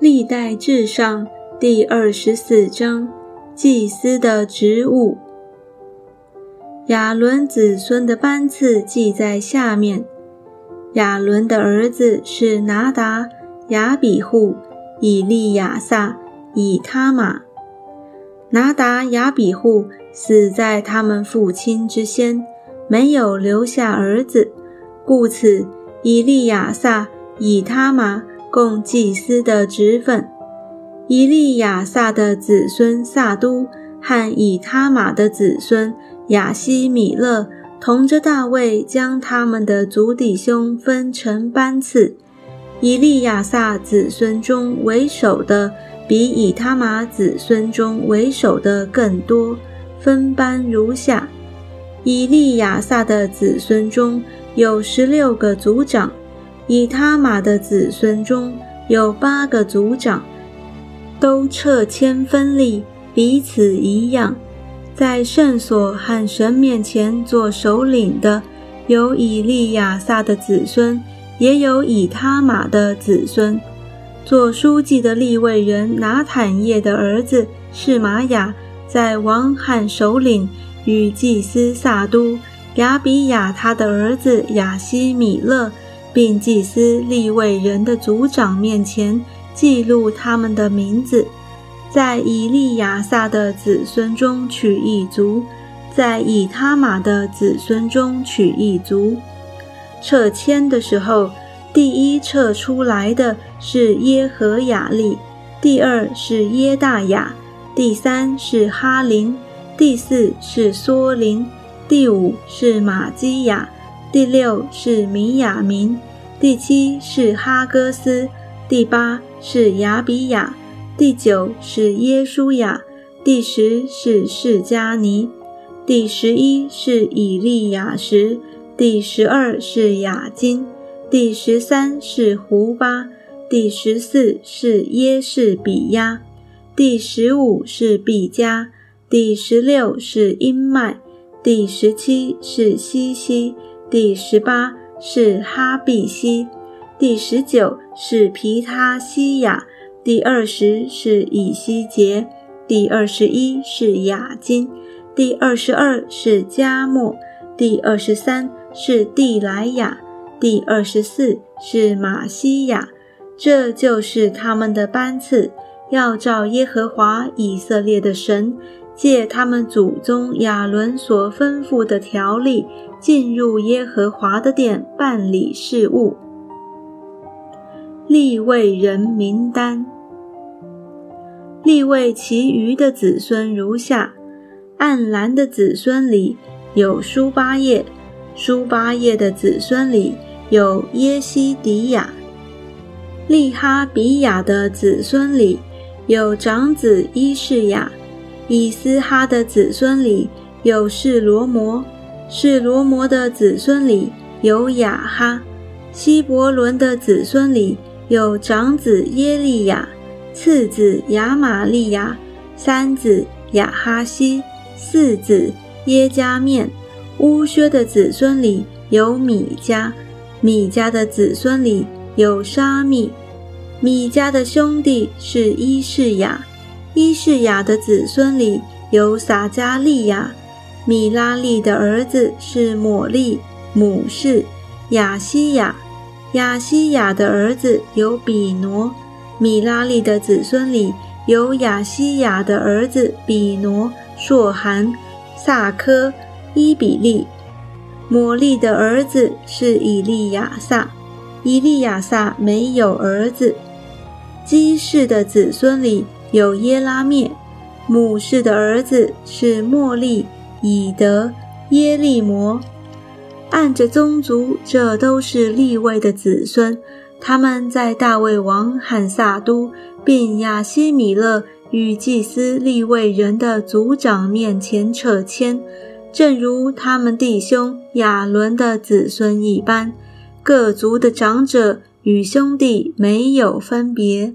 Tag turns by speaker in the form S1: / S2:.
S1: 历代至上第二十四章祭司的职务。亚伦子孙的班次记在下面。亚伦的儿子是拿达、亚比户、以利亚撒、以他玛。拿达、亚比户死在他们父亲之先，没有留下儿子，故此以利亚撒、以他玛。供祭司的职分，以利亚撒的子孙撒都和以他玛的子孙亚西米勒，同着大卫将他们的族弟兄分成班次。以利亚撒子孙中为首的，比以他玛子孙中为首的更多。分班如下：以利亚撒的子孙中有十六个族长。以他玛的子孙中有八个族长，都撤迁分立，彼此一样，在圣所和神面前做首领的，有以利亚撒的子孙，也有以他玛的子孙。做书记的立位人拿坦叶的儿子是玛雅，在王汉首领与祭司撒都、亚比亚他的儿子亚西米勒。并祭司立位人的族长面前记录他们的名字，在以利亚撒的子孙中取一族，在以他玛的子孙中取一族。撤迁的时候，第一撤出来的是耶和雅利，第二是耶大雅，第三是哈林，第四是梭林，第五是玛基亚。第六是米亚明，第七是哈哥斯，第八是亚比亚，第九是耶书亚，第十是释迦尼，第十一是以利亚什，第十二是雅金，第十三是胡巴，第十四是耶士比亚，第十五是毕加，第十六是英麦，第十七是西西。第十八是哈比西，第十九是皮他西亚，第二十是以西结，第二十一是雅金，第二十二是加莫，第二十三是蒂莱亚，第二十四是马西亚。这就是他们的班次，要照耶和华以色列的神。借他们祖宗亚伦所吩咐的条例，进入耶和华的殿办理事务。立位人名单：立位其余的子孙如下：暗蓝的子孙里有舒巴叶，舒巴叶的子孙里有耶西迪亚；利哈比亚的子孙里有长子伊士亚。以斯哈的子孙里有示罗摩，示罗摩的子孙里有雅哈，希伯伦的子孙里有长子耶利亚，次子亚玛利亚，三子雅哈西，四子耶加面。乌薛的子孙里有米迦，米迦的子孙里有沙密，米迦的兄弟是伊士雅。伊士雅的子孙里有撒加利亚，米拉利的儿子是抹利，母是雅西亚，雅西亚的儿子有比挪，米拉利的子孙里有雅西亚的儿子比挪、硕含、萨科、伊比利，抹利的儿子是以利亚撒，以利亚撒没有儿子，基士的子孙里。有耶拉灭，母氏的儿子是莫利、以德、耶利摩。按着宗族，这都是立位的子孙。他们在大卫王汉萨都并亚西米勒与祭司立位人的族长面前撤迁，正如他们弟兄亚伦的子孙一般。各族的长者与兄弟没有分别。